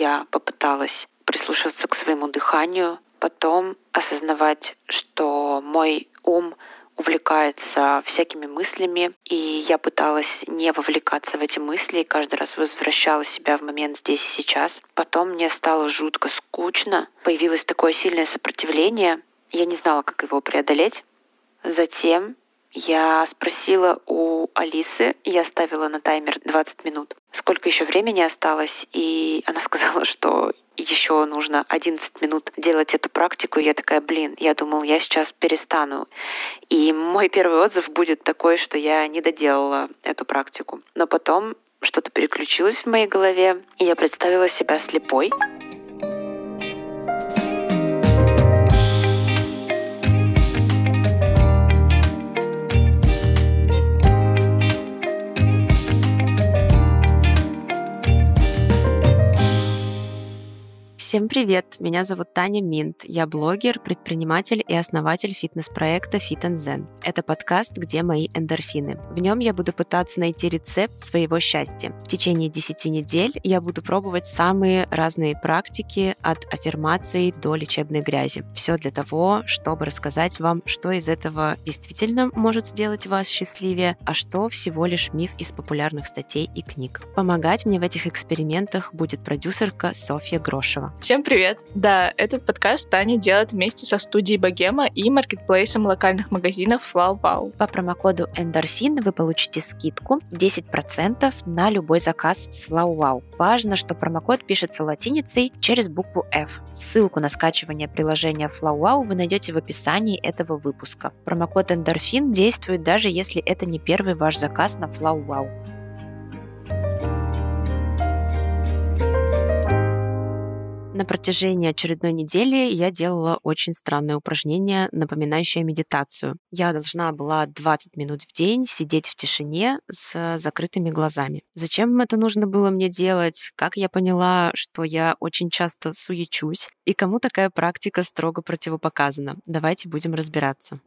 я попыталась прислушиваться к своему дыханию, потом осознавать, что мой ум увлекается всякими мыслями, и я пыталась не вовлекаться в эти мысли, и каждый раз возвращала себя в момент здесь и сейчас. Потом мне стало жутко скучно, появилось такое сильное сопротивление, я не знала, как его преодолеть. Затем я спросила у Алисы, я ставила на таймер 20 минут, сколько еще времени осталось, и она сказала, что еще нужно 11 минут делать эту практику. Я такая, блин, я думал, я сейчас перестану. И мой первый отзыв будет такой, что я не доделала эту практику. Но потом что-то переключилось в моей голове, и я представила себя слепой. Всем привет! Меня зовут Таня Минт. Я блогер, предприниматель и основатель фитнес-проекта Fit Zen. Это подкаст «Где мои эндорфины?». В нем я буду пытаться найти рецепт своего счастья. В течение 10 недель я буду пробовать самые разные практики от аффирмаций до лечебной грязи. Все для того, чтобы рассказать вам, что из этого действительно может сделать вас счастливее, а что всего лишь миф из популярных статей и книг. Помогать мне в этих экспериментах будет продюсерка Софья Грошева. Всем привет! Да, этот подкаст Таня делает вместе со студией Богема и маркетплейсом локальных магазинов FlowWow. По промокоду Эндорфин вы получите скидку 10% на любой заказ с FlowWow. Важно, что промокод пишется латиницей через букву F. Ссылку на скачивание приложения FlowWow вы найдете в описании этого выпуска. Промокод Эндорфин действует даже если это не первый ваш заказ на FlowWow. На протяжении очередной недели я делала очень странное упражнение, напоминающее медитацию. Я должна была 20 минут в день сидеть в тишине с закрытыми глазами. Зачем это нужно было мне делать? Как я поняла, что я очень часто суечусь? И кому такая практика строго противопоказана? Давайте будем разбираться.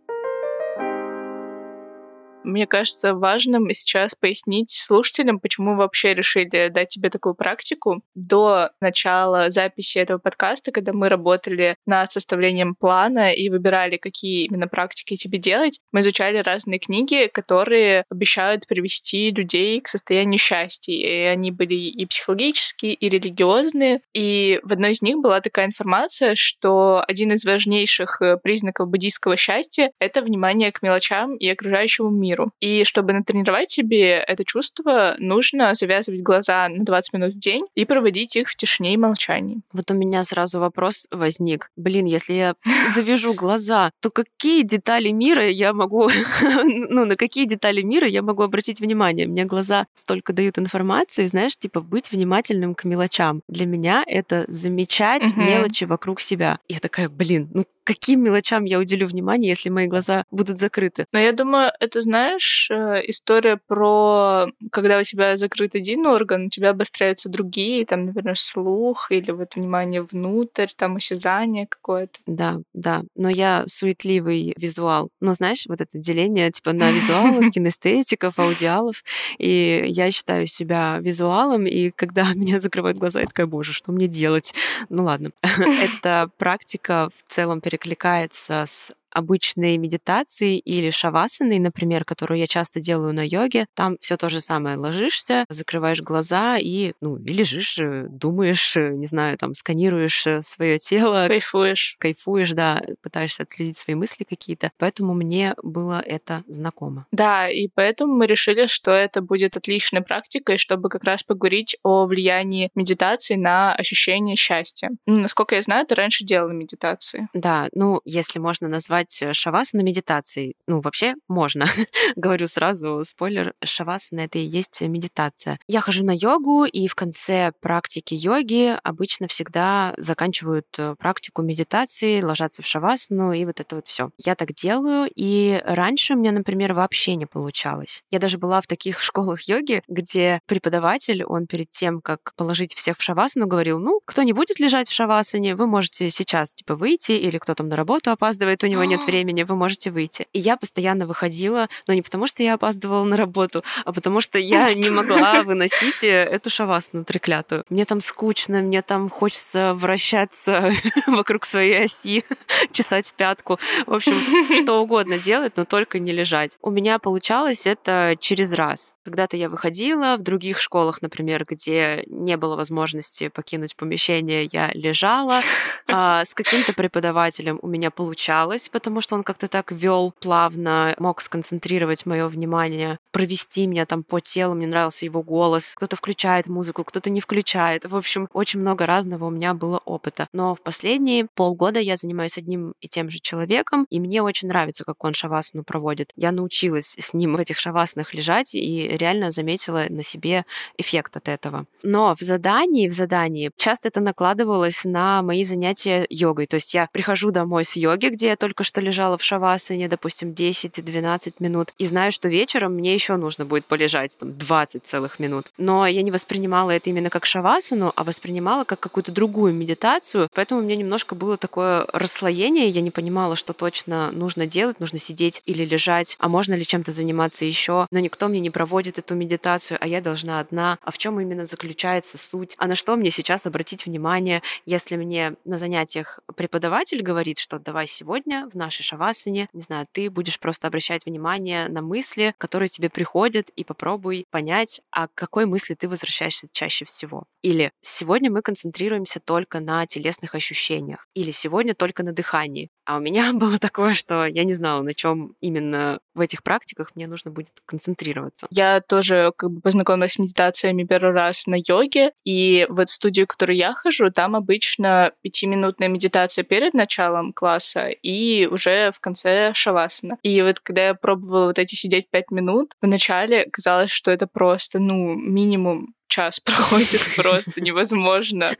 Мне кажется важным сейчас пояснить слушателям, почему вообще решили дать тебе такую практику. До начала записи этого подкаста, когда мы работали над составлением плана и выбирали, какие именно практики тебе делать, мы изучали разные книги, которые обещают привести людей к состоянию счастья. И они были и психологические, и религиозные. И в одной из них была такая информация, что один из важнейших э, признаков буддийского счастья — это внимание к мелочам и окружающему миру миру. И чтобы натренировать себе это чувство, нужно завязывать глаза на 20 минут в день и проводить их в тишине и молчании. Вот у меня сразу вопрос возник. Блин, если я завяжу глаза, то какие детали мира я могу, ну, на какие детали мира я могу обратить внимание? Мне глаза столько дают информации, знаешь, типа быть внимательным к мелочам. Для меня это замечать угу. мелочи вокруг себя. Я такая, блин, ну каким мелочам я уделю внимание, если мои глаза будут закрыты? Но я думаю, это, знаешь, знаешь, э, история про когда у тебя закрыт один орган, у тебя обостряются другие, там, например, слух или вот внимание внутрь, там осязание какое-то. Да, да. Но я суетливый визуал. Но знаешь, вот это деление типа на визуалов, кинестетиков, аудиалов. И я считаю себя визуалом, и когда меня закрывают глаза, я такая, боже, что мне делать? Ну ладно. Эта практика в целом перекликается с обычной медитации или шавасаны, например, которую я часто делаю на йоге, там все то же самое. Ложишься, закрываешь глаза и, ну, и лежишь, э, думаешь, э, не знаю, там, сканируешь э, свое тело. Кайфуешь. Кайфуешь, да, пытаешься отследить свои мысли какие-то. Поэтому мне было это знакомо. Да, и поэтому мы решили, что это будет отличной практикой, чтобы как раз поговорить о влиянии медитации на ощущение счастья. Ну, насколько я знаю, ты раньше делала медитации. Да, ну, если можно назвать назвать э, шавасана медитацией. Ну, вообще можно. Говорю сразу, спойлер, шавасана — это и есть медитация. Я хожу на йогу, и в конце практики йоги обычно всегда заканчивают э, практику медитации, ложатся в шавасану, и вот это вот все. Я так делаю, и раньше у меня, например, вообще не получалось. Я даже была в таких школах йоги, где преподаватель, он перед тем, как положить всех в шавасану, говорил, ну, кто не будет лежать в шавасане, вы можете сейчас, типа, выйти, или кто там на работу опаздывает, у него нет времени, вы можете выйти. И я постоянно выходила, но не потому, что я опаздывала на работу, а потому что я не могла выносить э, эту шавасну треклятую. Мне там скучно, мне там хочется вращаться вокруг своей оси, чесать пятку. В общем, что угодно делать, но только не лежать. У меня получалось это через раз. Когда-то я выходила, в других школах, например, где не было возможности покинуть помещение, я лежала. А с каким-то преподавателем у меня получалось, потому что он как-то так вел плавно, мог сконцентрировать мое внимание, провести меня там по телу, мне нравился его голос. Кто-то включает музыку, кто-то не включает. В общем, очень много разного у меня было опыта. Но в последние полгода я занимаюсь одним и тем же человеком, и мне очень нравится, как он шавасну проводит. Я научилась с ним в этих шаваснах лежать и реально заметила на себе эффект от этого. Но в задании, в задании часто это накладывалось на мои занятия йогой. То есть я прихожу домой с йоги, где я только что лежала в шавасане, допустим, 10-12 минут, и знаю, что вечером мне еще нужно будет полежать там 20 целых минут. Но я не воспринимала это именно как шавасану, а воспринимала как какую-то другую медитацию, поэтому у меня немножко было такое расслоение, я не понимала, что точно нужно делать, нужно сидеть или лежать, а можно ли чем-то заниматься еще, но никто мне не проводит эту медитацию, а я должна одна. А в чем именно заключается суть? А на что мне сейчас обратить внимание, если мне на занятиях преподаватель говорит, что давай сегодня в нашей шавасане, не знаю, ты будешь просто обращать внимание на мысли, которые тебе приходят, и попробуй понять, а к какой мысли ты возвращаешься чаще всего. Или сегодня мы концентрируемся только на телесных ощущениях. Или сегодня только на дыхании. А у меня было такое, что я не знала, на чем именно в этих практиках мне нужно будет концентрироваться. Я тоже как бы познакомилась с медитациями первый раз на йоге, и вот в студию, в которую я хожу, там обычно пятиминутная медитация перед началом класса и уже в конце шавасана. И вот когда я пробовала вот эти сидеть пять минут, вначале казалось, что это просто, ну, минимум час проходит просто невозможно,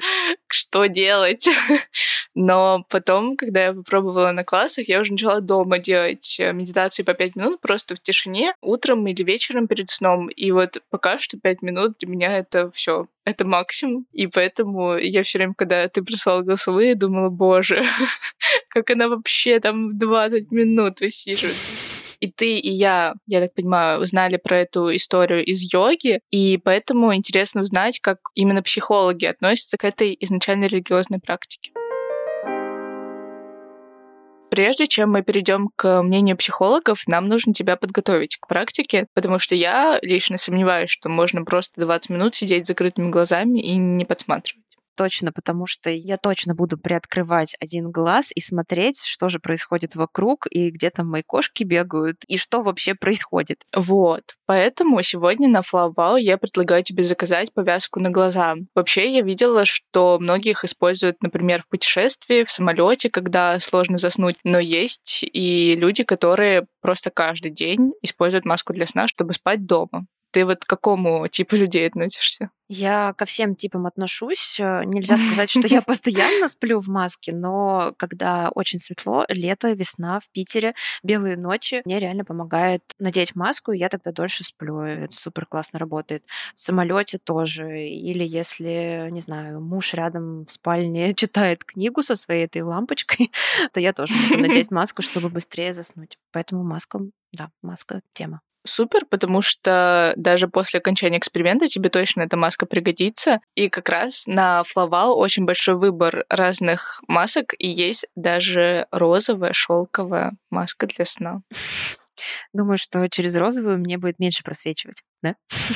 что делать. Но потом, когда я попробовала на классах, я уже начала дома делать э, медитации по пять минут просто в тишине, утром или вечером перед сном. И вот пока что пять минут для меня это все это максимум. И поэтому я все время, когда ты прислал голосовые, думала, боже, как она вообще там 20 минут высиживает и ты, и я, я так понимаю, узнали про эту историю из йоги, и поэтому интересно узнать, как именно психологи относятся к этой изначально религиозной практике. Прежде чем мы перейдем к мнению психологов, нам нужно тебя подготовить к практике, потому что я лично сомневаюсь, что можно просто 20 минут сидеть с закрытыми глазами и не подсматривать точно, потому что я точно буду приоткрывать один глаз и смотреть, что же происходит вокруг, и где там мои кошки бегают, и что вообще происходит. Вот. Поэтому сегодня на Флавау я предлагаю тебе заказать повязку на глаза. Вообще, я видела, что многих используют, например, в путешествии, в самолете, когда сложно заснуть, но есть и люди, которые просто каждый день используют маску для сна, чтобы спать дома. Ты вот к какому типу людей относишься? Я ко всем типам отношусь. Э, нельзя сказать, что я постоянно сплю в маске, но когда очень светло, лето, весна в Питере, белые ночи, мне реально помогает надеть маску, и я тогда дольше сплю. Это супер классно работает. В самолете тоже. Или если, не знаю, муж рядом в спальне читает книгу со своей этой лампочкой, то я тоже могу надеть маску, чтобы быстрее заснуть. Поэтому маска, да, маска тема супер, потому что даже после окончания эксперимента тебе точно эта маска пригодится. И как раз на Флавал очень большой выбор разных масок, и есть даже розовая шелковая маска для сна. Думаю, что через розовую мне будет меньше просвечивать, да?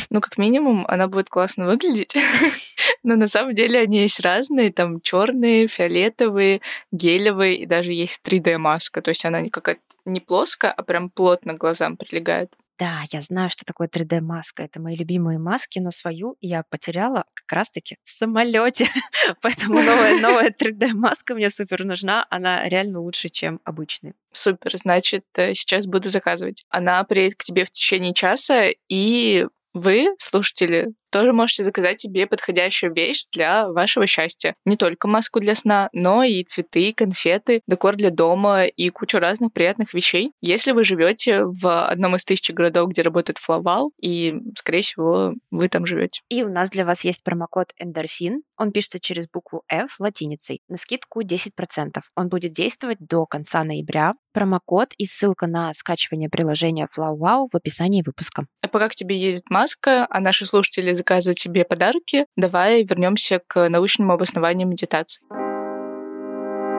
Ну, как минимум, она будет классно выглядеть. Но на самом деле они есть разные, там черные, фиолетовые, гелевые, и даже есть 3D-маска. То есть она не какая-то не плоская, а прям плотно к глазам прилегает. Да, я знаю, что такое 3D-маска. Это мои любимые маски, но свою я потеряла как раз-таки в самолете. Поэтому новая, новая 3D-маска мне супер нужна. Она реально лучше, чем обычная. Супер, значит, э, сейчас буду заказывать. Она приедет к тебе в течение часа, и вы, слушатели, тоже можете заказать себе подходящую вещь для вашего счастья. Не только маску для сна, но и цветы, конфеты, декор для дома и кучу разных приятных вещей. Если вы живете в одном из тысячи городов, где работает Флавал, и, скорее всего, вы там живете. И у нас для вас есть промокод Эндорфин. Он пишется через букву F латиницей на скидку 10%. Он будет действовать до конца ноября. Промокод и ссылка на скачивание приложения FlowWow в описании выпуска. А пока к тебе ездит маска, а наши слушатели заказывают себе подарки, давай вернемся к научному обоснованию медитации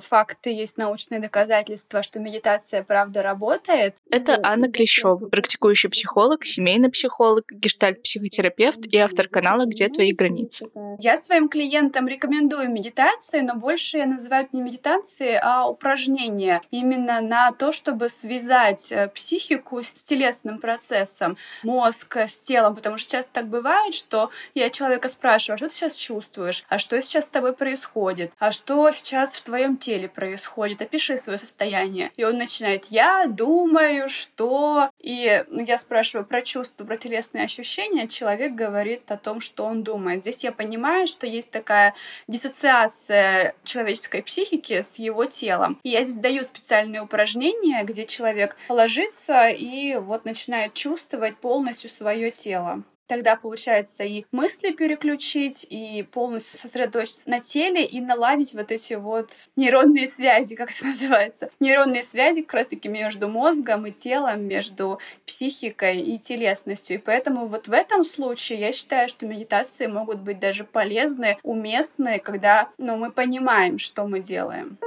факты, есть научные доказательства, что медитация правда работает. Это ну, Анна Клещева, практикующий психолог, семейный психолог, гештальт-психотерапевт и автор канала «Где твои границы?». Я своим клиентам рекомендую медитации, но больше я называю не медитации, а упражнения именно на то, чтобы связать э, психику с телесным процессом, мозг с телом, потому что часто так бывает, что я человека спрашиваю, а что ты сейчас чувствуешь, а что сейчас с тобой происходит, а что сейчас в твоем теле теле происходит, опиши свое состояние. И он начинает, я думаю, что... И ну, я спрашиваю про чувства, про телесные ощущения, человек говорит о том, что он думает. Здесь я понимаю, что есть такая диссоциация человеческой психики с его телом. И я здесь даю специальные упражнения, где человек ложится и вот начинает чувствовать полностью свое тело. Тогда получается и мысли переключить, и полностью сосредоточиться на теле, и наладить вот эти вот нейронные связи, как это называется. Нейронные связи как раз-таки между мозгом и телом, между психикой и телесностью. И поэтому вот в этом случае я считаю, что медитации могут быть даже полезны, уместны, когда ну, мы понимаем, что мы делаем.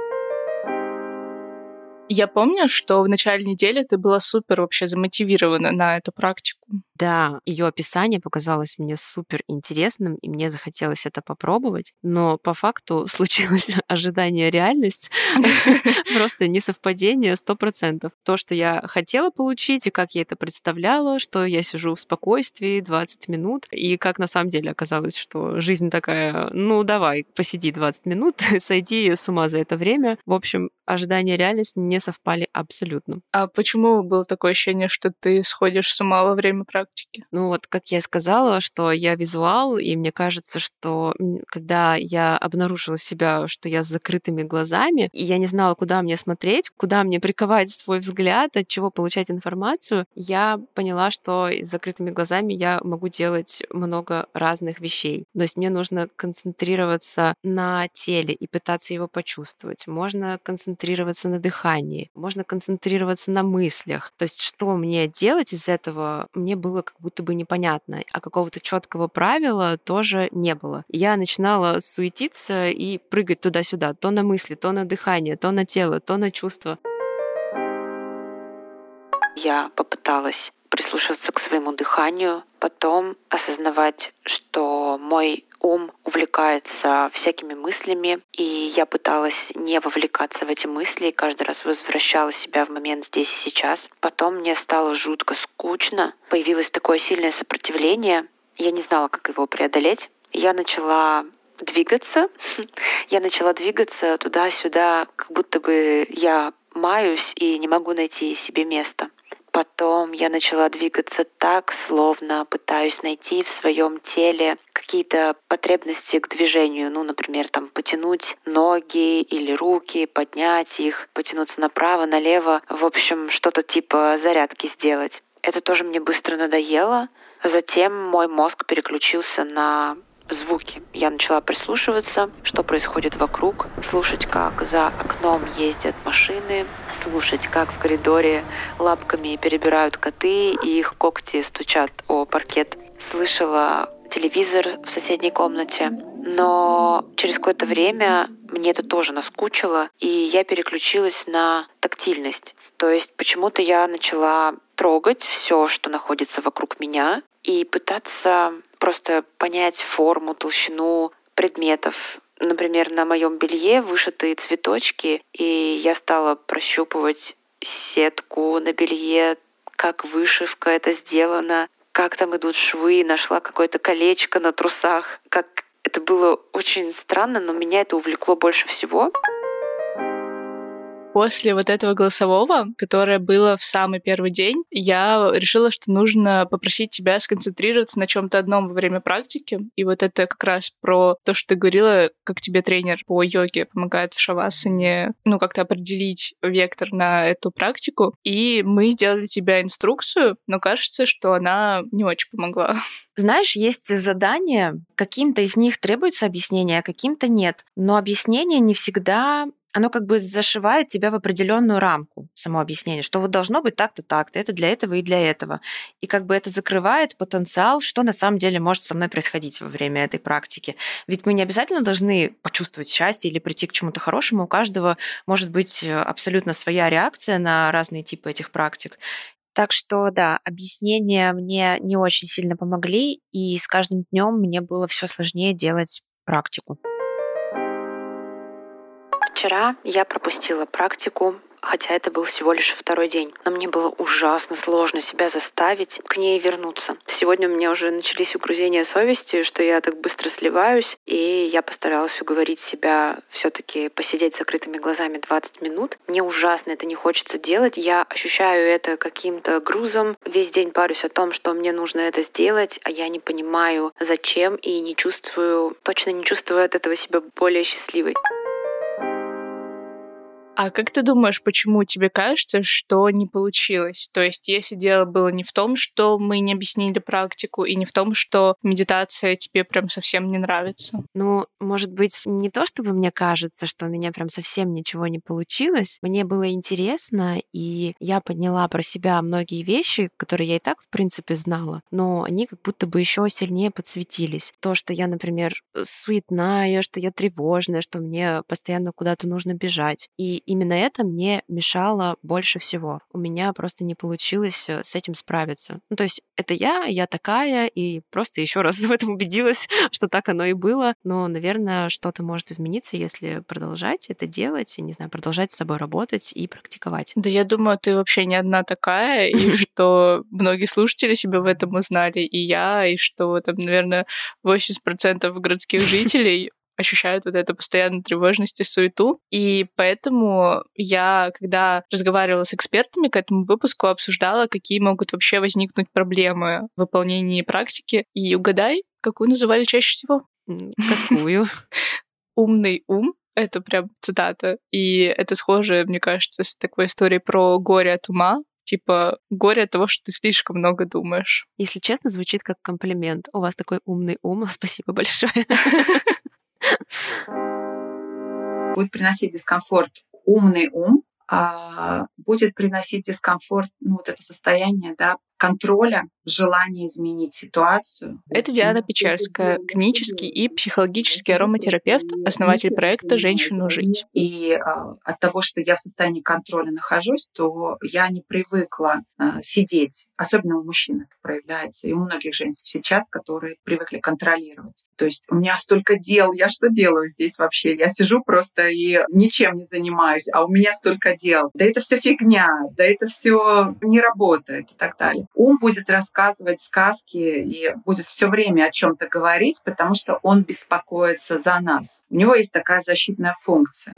Я помню, что в начале недели ты была супер вообще замотивирована на эту практику. Да, ее описание показалось мне супер интересным, и мне захотелось это попробовать. Но по факту случилось ожидание реальность. Просто несовпадение сто процентов. То, что я хотела получить, и как я это представляла, что я сижу в спокойствии 20 минут, и как на самом деле оказалось, что жизнь такая, ну давай, посиди 20 минут, сойди с ума за это время. В общем, ожидания и реальность не совпали абсолютно. А почему было такое ощущение, что ты сходишь с ума во время практики? Ну вот, как я сказала, что я визуал, и мне кажется, что когда я обнаружила себя, что я с закрытыми глазами, и я не знала, куда мне смотреть, куда мне приковать свой взгляд, от чего получать информацию, я поняла, что с закрытыми глазами я могу делать много разных вещей. То есть мне нужно концентрироваться на теле и пытаться его почувствовать. Можно концентрироваться на дыхании, можно концентрироваться на мыслях. То есть что мне делать из этого, мне было как будто бы непонятно, а какого-то четкого правила тоже не было. Я начинала суетиться и прыгать туда-сюда, то на мысли, то на дыхание, то на тело, то на чувства. Я попыталась прислушиваться к своему дыханию, потом осознавать, что мой ум увлекается всякими мыслями, и я пыталась не вовлекаться в эти мысли, и каждый раз возвращала себя в момент здесь и сейчас. Потом мне стало жутко скучно, появилось такое сильное сопротивление, я не знала, как его преодолеть. Я начала двигаться. Я начала двигаться туда-сюда, как будто бы я маюсь и не могу найти себе место. Потом я начала двигаться так, словно пытаюсь найти в своем теле какие-то потребности к движению. Ну, например, там потянуть ноги или руки, поднять их, потянуться направо, налево. В общем, что-то типа зарядки сделать. Это тоже мне быстро надоело. Затем мой мозг переключился на звуки. Я начала прислушиваться, что происходит вокруг, слушать, как за окном ездят машины, слушать, как в коридоре лапками перебирают коты и их когти стучат о паркет. Слышала телевизор в соседней комнате, но через какое-то время мне это тоже наскучило, и я переключилась на тактильность. То есть почему-то я начала трогать все, что находится вокруг меня, и пытаться просто понять форму, толщину предметов. Например, на моем белье вышитые цветочки, и я стала прощупывать сетку на белье, как вышивка это сделана, как там идут швы, нашла какое-то колечко на трусах, как это было очень странно, но меня это увлекло больше всего. После вот этого голосового, которое было в самый первый день, я решила, что нужно попросить тебя сконцентрироваться на чем-то одном во время практики. И вот это как раз про то, что ты говорила, как тебе тренер по йоге помогает в шавасане, ну, как-то определить вектор на эту практику. И мы сделали тебе инструкцию, но кажется, что она не очень помогла. Знаешь, есть задания, каким-то из них требуется объяснение, а каким-то нет. Но объяснение не всегда оно как бы зашивает тебя в определенную рамку, само объяснение, что вот должно быть так-то, так-то, это для этого и для этого. И как бы это закрывает потенциал, что на самом деле может со мной происходить во время этой практики. Ведь мы не обязательно должны почувствовать счастье или прийти к чему-то хорошему. У каждого может быть э, абсолютно своя реакция на разные типы этих практик. Так что да, объяснения мне не очень сильно помогли, и с каждым днем мне было все сложнее делать практику. Вчера я пропустила практику, хотя это был всего лишь второй день. Но мне было ужасно сложно себя заставить к ней вернуться. Сегодня у меня уже начались угрызения совести, что я так быстро сливаюсь, и я постаралась уговорить себя все таки посидеть с закрытыми глазами 20 минут. Мне ужасно это не хочется делать. Я ощущаю это каким-то грузом. Весь день парюсь о том, что мне нужно это сделать, а я не понимаю, зачем, и не чувствую, точно не чувствую от этого себя более счастливой. А как ты думаешь, почему тебе кажется, что не получилось? То есть, если дело было не в том, что мы не объяснили практику, и не в том, что медитация тебе прям совсем не нравится? Ну, может быть, не то, чтобы мне кажется, что у меня прям совсем ничего не получилось. Мне было интересно, и я подняла про себя многие вещи, которые я и так, в принципе, знала, но они как будто бы еще сильнее подсветились. То, что я, например, суетная, что я тревожная, что мне постоянно куда-то нужно бежать. И именно это мне мешало больше всего. У меня просто не получилось э, с этим справиться. Ну, то есть это я, я такая, и просто еще раз в этом убедилась, что так оно и было. Но, наверное, что-то может измениться, если продолжать это делать, и, не знаю, продолжать с собой работать и практиковать. Да я думаю, ты вообще не одна такая, и что многие слушатели себя в этом узнали, и я, и что там, наверное, 80% городских жителей ощущают вот эту постоянную тревожность и суету. И поэтому я, когда разговаривала с экспертами к этому выпуску, обсуждала, какие могут вообще возникнуть проблемы в выполнении практики. И угадай, какую называли чаще всего? Какую? Умный ум. Это прям цитата. И это схоже, мне кажется, с такой историей про горе от ума, типа горе от того, что ты слишком много думаешь. Если честно, звучит как комплимент. У вас такой умный ум. Спасибо большое. Будет приносить дискомфорт умный ум, а будет приносить дискомфорт, ну, вот это состояние, да, контроля, желания изменить ситуацию. Это Диана Печерская, клинический и психологический ароматерапевт, основатель проекта «Женщину жить». И а, от того, что я в состоянии контроля нахожусь, то я не привыкла а, сидеть. Особенно у мужчин это проявляется, и у многих женщин сейчас, которые привыкли контролировать. То есть у меня столько дел, я что делаю здесь вообще? Я сижу просто и ничем не занимаюсь, а у меня столько дел. Да это все фигня, да это все не работает и так далее ум будет рассказывать сказки и будет все время о чем-то говорить, потому что он беспокоится за нас. У него есть такая защитная функция.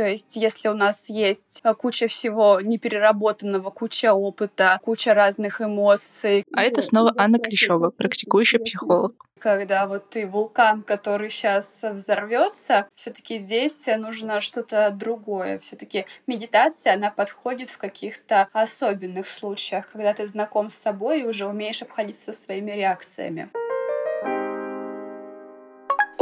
То есть, если у нас есть э, куча всего непереработанного, куча опыта, куча разных эмоций. А это снова Анна Клещева, практикующий психолог когда вот ты вулкан, который сейчас взорвется, все-таки здесь нужно что-то другое. Все-таки медитация, она подходит в каких-то особенных случаях, когда ты знаком с собой и уже умеешь обходиться со своими реакциями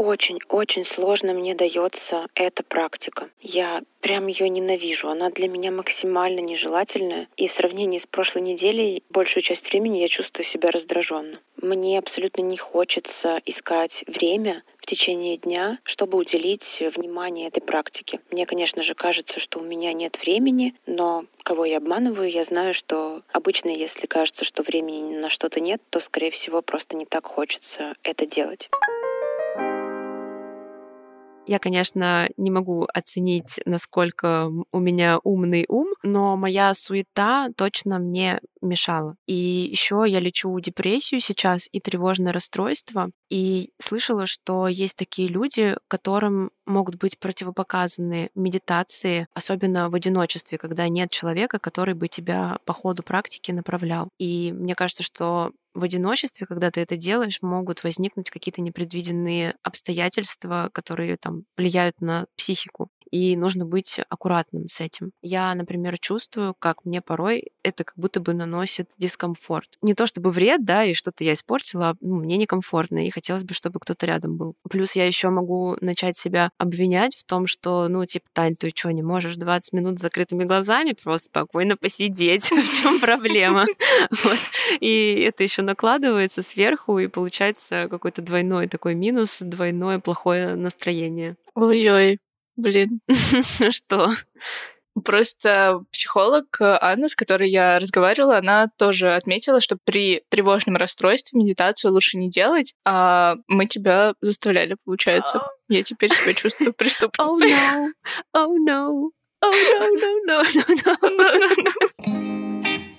очень-очень сложно мне дается эта практика. Я прям ее ненавижу. Она для меня максимально нежелательная. И в сравнении с прошлой неделей большую часть времени я чувствую себя раздраженно. Мне абсолютно не хочется искать время в течение дня, чтобы уделить внимание этой практике. Мне, конечно же, кажется, что у меня нет времени, но кого я обманываю, я знаю, что обычно, если кажется, что времени на что-то нет, то, скорее всего, просто не так хочется это делать. Я, конечно, не могу оценить, насколько у меня умный ум, но моя суета точно мне мешало. И еще я лечу депрессию сейчас и тревожное расстройство. И слышала, что есть такие люди, которым могут быть противопоказаны медитации, особенно в одиночестве, когда нет человека, который бы тебя по ходу практики направлял. И мне кажется, что в одиночестве, когда ты это делаешь, могут возникнуть какие-то непредвиденные обстоятельства, которые там влияют на психику и нужно быть аккуратным с этим. Я, например, чувствую, как мне порой это как будто бы наносит дискомфорт. Не то чтобы вред, да, и что-то я испортила, ну, мне некомфортно, и хотелось бы, чтобы кто-то рядом был. Плюс я еще могу начать себя обвинять в том, что, ну, типа, Тань, ты что, не можешь 20 минут с закрытыми глазами просто спокойно посидеть? В чем проблема? И это еще накладывается сверху, и получается какой-то двойной такой минус, двойное плохое настроение. Ой-ой, Блин. Что? Просто психолог Анна, с которой я разговаривала, она тоже отметила, что при тревожном расстройстве медитацию лучше не делать, а мы тебя заставляли, получается. Я теперь себя чувствую преступницей. Oh no. Oh no. Oh no, no, no, no, no, no.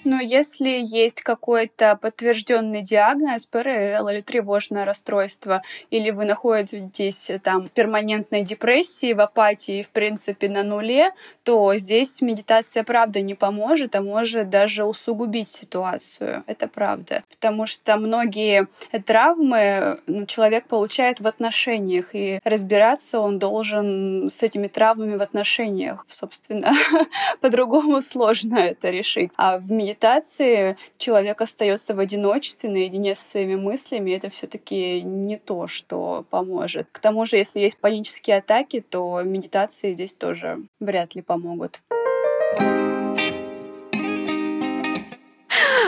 Но если есть какой-то подтвержденный диагноз, ПРЛ или тревожное расстройство, или вы находитесь там в перманентной депрессии, в апатии, в принципе, на нуле, то здесь медитация правда не поможет, а может даже усугубить ситуацию. Это правда. Потому что многие травмы ну, человек получает в отношениях, и разбираться он должен с этими травмами в отношениях. Собственно, по-другому сложно это решить. А в медитации медитации человек остается в одиночестве, наедине со своими мыслями, это все-таки не то, что поможет. К тому же, если есть панические атаки, то медитации здесь тоже вряд ли помогут.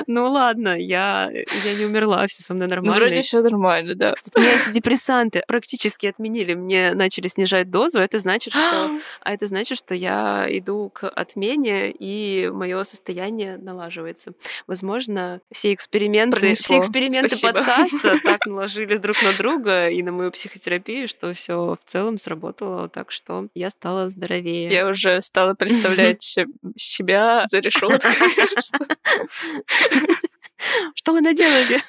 Ну ладно, я, я не умерла, все со мной ну, нормально. вроде все нормально, да. Кстати, мне антидепрессанты практически отменили. Мне начали снижать дозу. Это значит, что, а это значит, что я иду к отмене, и мое состояние налаживается. Возможно, все эксперименты, Пронесло. все эксперименты Спасибо. подкаста так наложились друг на друга и на мою психотерапию, что все в целом сработало, так что я стала здоровее. Я уже стала представлять себя за решеткой. Что вы наделали?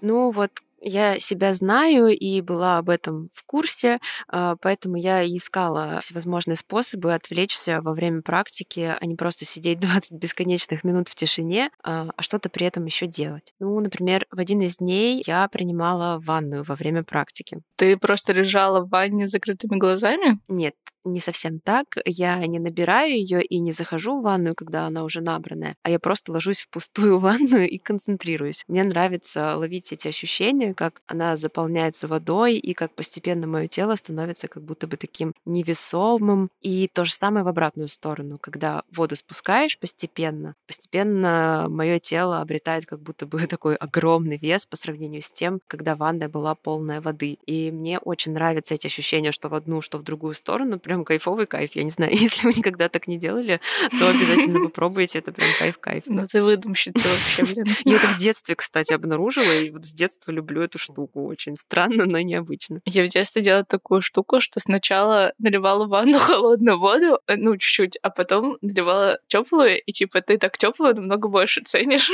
Ну вот я себя знаю и была об этом в курсе, а, поэтому я искала всевозможные способы отвлечься во время практики, а не просто сидеть 20 бесконечных минут в тишине, а, а что-то при этом еще делать. Ну, например, в один из дней я принимала ванную во время практики. Ты просто лежала в ванне с закрытыми глазами? Нет, не совсем так. Я не набираю ее и не захожу в ванную, когда она уже набранная, а я просто ложусь в пустую ванную и концентрируюсь. Мне нравится ловить эти ощущения, как она заполняется водой и как постепенно мое тело становится как будто бы таким невесомым. И то же самое в обратную сторону, когда воду спускаешь постепенно, постепенно мое тело обретает как будто бы такой огромный вес по сравнению с тем, когда ванная была полная воды. И мне очень нравятся эти ощущения, что в одну, что в другую сторону, прям кайфовый кайф. Я не знаю, если вы никогда так не делали, то обязательно попробуйте. Это прям кайф-кайф. Ну ты выдумщица вообще, блин. Я это в детстве, кстати, обнаружила, и вот с детства люблю эту штуку. Очень странно, но необычно. Я в детстве делала такую штуку, что сначала наливала в ванну холодную воду, э, ну, чуть-чуть, а потом наливала теплую, и типа ты так теплую намного больше ценишь,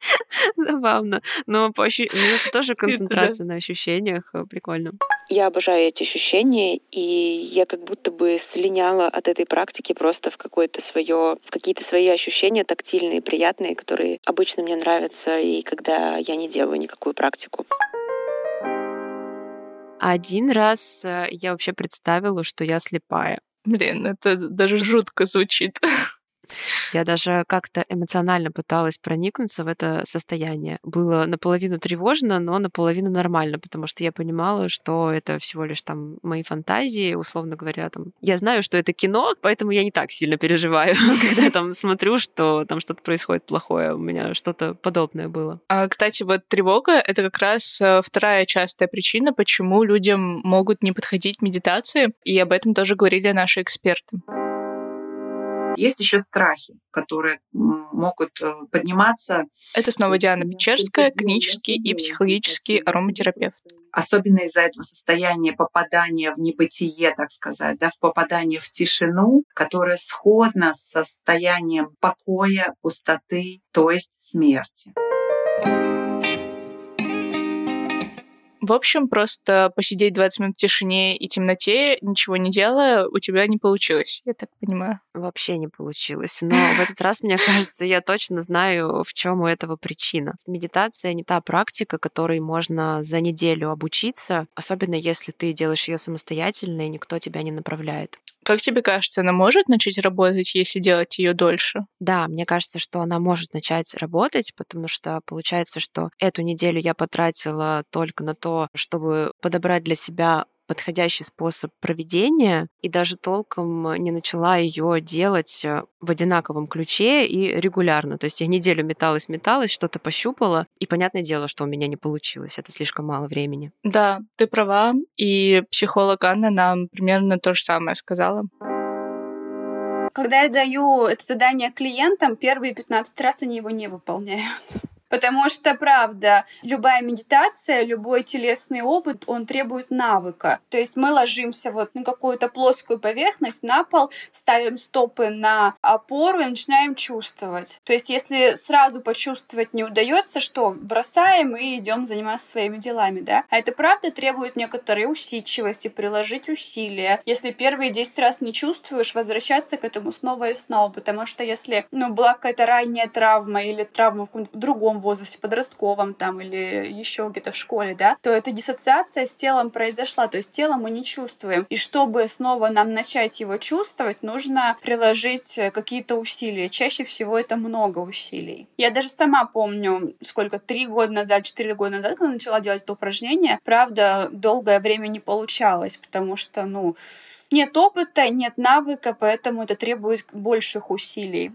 Забавно. Но по ощу... ну, это тоже концентрация на ощущениях. Э, прикольно. Я обожаю эти ощущения, и я как будто бы слиняла от этой практики просто в какое-то свое, в какие-то свои ощущения тактильные, приятные, которые обычно мне нравятся, и когда я не делаю никакую практику. Один раз э, я вообще представила, что я слепая. Блин, это даже жутко звучит. Я даже как-то эмоционально пыталась проникнуться в это состояние. Было наполовину тревожно, но наполовину нормально, потому что я понимала, что это всего лишь там мои фантазии, условно говоря, там. Я знаю, что это кино, поэтому я не так сильно переживаю, когда там смотрю, что там что-то происходит плохое. У меня что-то подобное было. А, кстати, вот тревога — это как раз э, вторая частая причина, почему людям могут не подходить медитации, и об этом тоже говорили наши эксперты. Есть еще страхи, которые могут э, подниматься. Это снова Диана Печерская, клинический и психологический ароматерапевт. особенно из-за этого состояния попадания в небытие, так сказать, да, в попадание в тишину, которое сходно с состоянием покоя, пустоты, то есть смерти. В общем, просто посидеть 20 минут в тишине и темноте, ничего не делая, у тебя не получилось, я так понимаю. Вообще не получилось. Но в этот раз, мне кажется, я точно знаю, в чем у этого причина. Медитация не та практика, которой можно за неделю обучиться, особенно если ты делаешь ее самостоятельно и никто тебя не направляет. Как тебе кажется, она может начать работать, если делать ее дольше? Да, мне кажется, что она может начать работать, потому что получается, что эту неделю я потратила только на то, чтобы подобрать для себя подходящий способ проведения и даже толком не начала ее делать э, в одинаковом ключе и регулярно. То есть я неделю металась, металась, что-то пощупала, и понятное дело, что у меня не получилось. Это слишком мало времени. Да, ты права. И психолог Анна нам примерно то же самое сказала. Когда я даю это задание клиентам, первые 15 раз они его не выполняют. Потому что, правда, любая медитация, любой телесный опыт, он требует навыка. То есть мы ложимся вот на какую-то плоскую поверхность, на пол, ставим стопы на опору и начинаем чувствовать. То есть если сразу почувствовать не удается, что бросаем и идем заниматься своими делами, да? А это правда требует некоторой усидчивости, приложить усилия. Если первые 10 раз не чувствуешь, возвращаться к этому снова и снова, потому что если, ну, была какая-то ранняя травма или травма в каком-то другом возрасте, подростковом там или еще где-то в школе, да, то эта диссоциация с телом произошла, то есть тело мы не чувствуем. И чтобы снова нам начать его чувствовать, нужно приложить какие-то усилия. Чаще всего это много усилий. Я даже сама помню, сколько, три года назад, четыре года назад, когда начала делать это упражнение, правда, долгое время не получалось, потому что, ну, нет опыта, нет навыка, поэтому это требует больших усилий.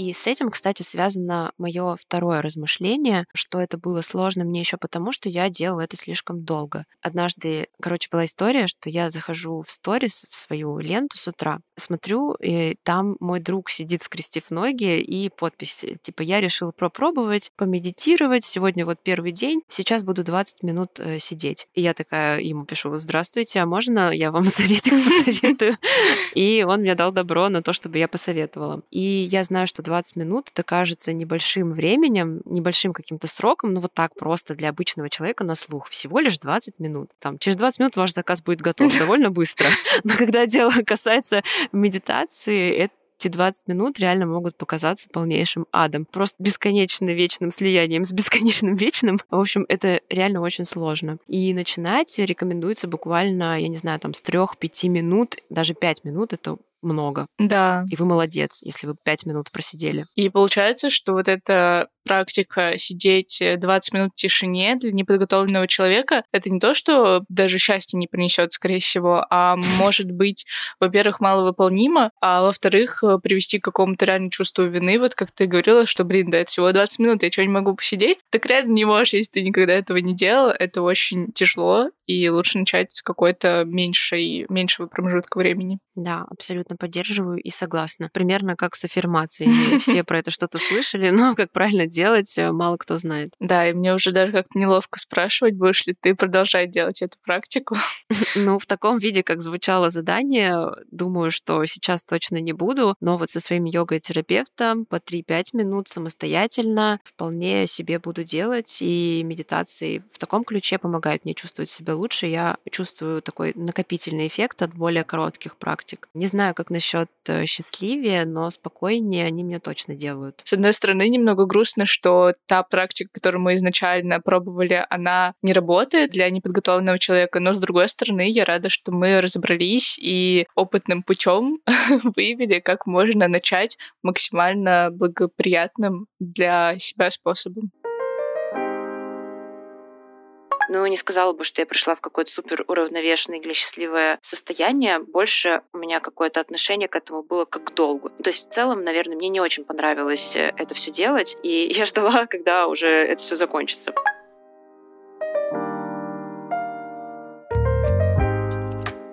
И с этим, кстати, связано мое второе размышление, что это было сложно мне еще потому, что я делала это слишком долго. Однажды, короче, была история, что я захожу в сторис, в свою ленту с утра, смотрю, и там мой друг сидит, скрестив ноги, и подпись, типа, я решил попробовать, помедитировать, сегодня вот первый день, сейчас буду 20 минут э, сидеть. И я такая ему пишу, здравствуйте, а можно я вам советик посоветую? И он мне дал добро на то, чтобы я посоветовала. И я знаю, что 20 минут это кажется небольшим временем, небольшим каким-то сроком, ну вот так просто для обычного человека на слух. Всего лишь 20 минут. Там, через 20 минут ваш заказ будет готов довольно быстро. Но когда дело касается медитации, это эти 20 минут реально могут показаться полнейшим адом. Просто бесконечно вечным слиянием с бесконечным вечным. В общем, это реально очень сложно. И начинать рекомендуется буквально, я не знаю, там с 3-5 минут, даже 5 минут это много. Да. И вы молодец, если вы пять минут просидели. И получается, что вот эта практика сидеть 20 минут в тишине для неподготовленного человека, это не то, что даже счастье не принесет, скорее всего, а может быть, во-первых, маловыполнимо, а во-вторых, привести к какому-то реально чувству вины, вот как ты говорила, что, блин, да, это всего 20 минут, я что, не могу посидеть? Так реально не можешь, если ты никогда этого не делал, это очень тяжело, и лучше начать с какой-то меньшей, меньшего промежутка времени. Да, абсолютно поддерживаю и согласна. Примерно как с аффирмацией. Все про это что-то слышали, но как правильно делать, э, мало кто знает. Да, и мне уже даже как-то неловко спрашивать, будешь ли ты продолжать делать эту практику. Ну, в таком виде, как звучало задание, думаю, что сейчас точно не буду, но вот со своим йогой-терапевтом по 3-5 минут самостоятельно вполне себе буду делать, и медитации в таком ключе помогают мне чувствовать себя лучше. Я чувствую такой накопительный эффект от более коротких практик. Не знаю, как насчет э, счастливее, но спокойнее они мне точно делают. С одной стороны, немного грустно, что та практика, которую мы изначально пробовали, она не работает для неподготовленного человека, но с другой стороны, я рада, что мы разобрались и опытным путем выявили, как можно начать максимально благоприятным для себя способом. Ну, не сказала бы, что я пришла в какое-то супер уравновешенное или счастливое состояние. Больше у меня какое-то отношение к этому было как к долгу. То есть в целом, наверное, мне не очень понравилось э, это все делать, и я ждала, когда уже это все закончится.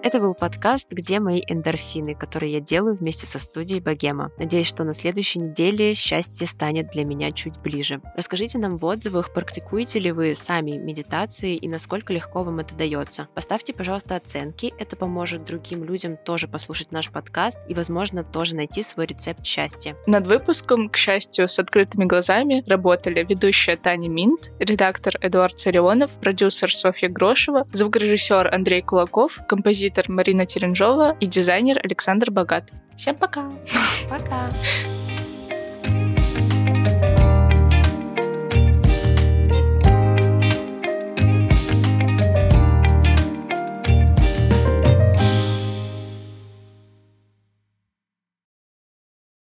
Это был подкаст «Где мои эндорфины», который я делаю вместе со студией Богема. Надеюсь, что на следующей неделе счастье станет для меня чуть ближе. Расскажите нам в отзывах, практикуете ли вы сами медитации и насколько легко вам это дается. Поставьте, пожалуйста, оценки, это поможет другим людям тоже послушать наш подкаст и, возможно, тоже найти свой рецепт счастья. Над выпуском, к счастью, с открытыми глазами работали ведущая Таня Минт, редактор Эдуард Царионов, продюсер Софья Грошева, звукорежиссер Андрей Кулаков, композитор Марина Теренжова и дизайнер Александр Богатов. Всем пока! Пока!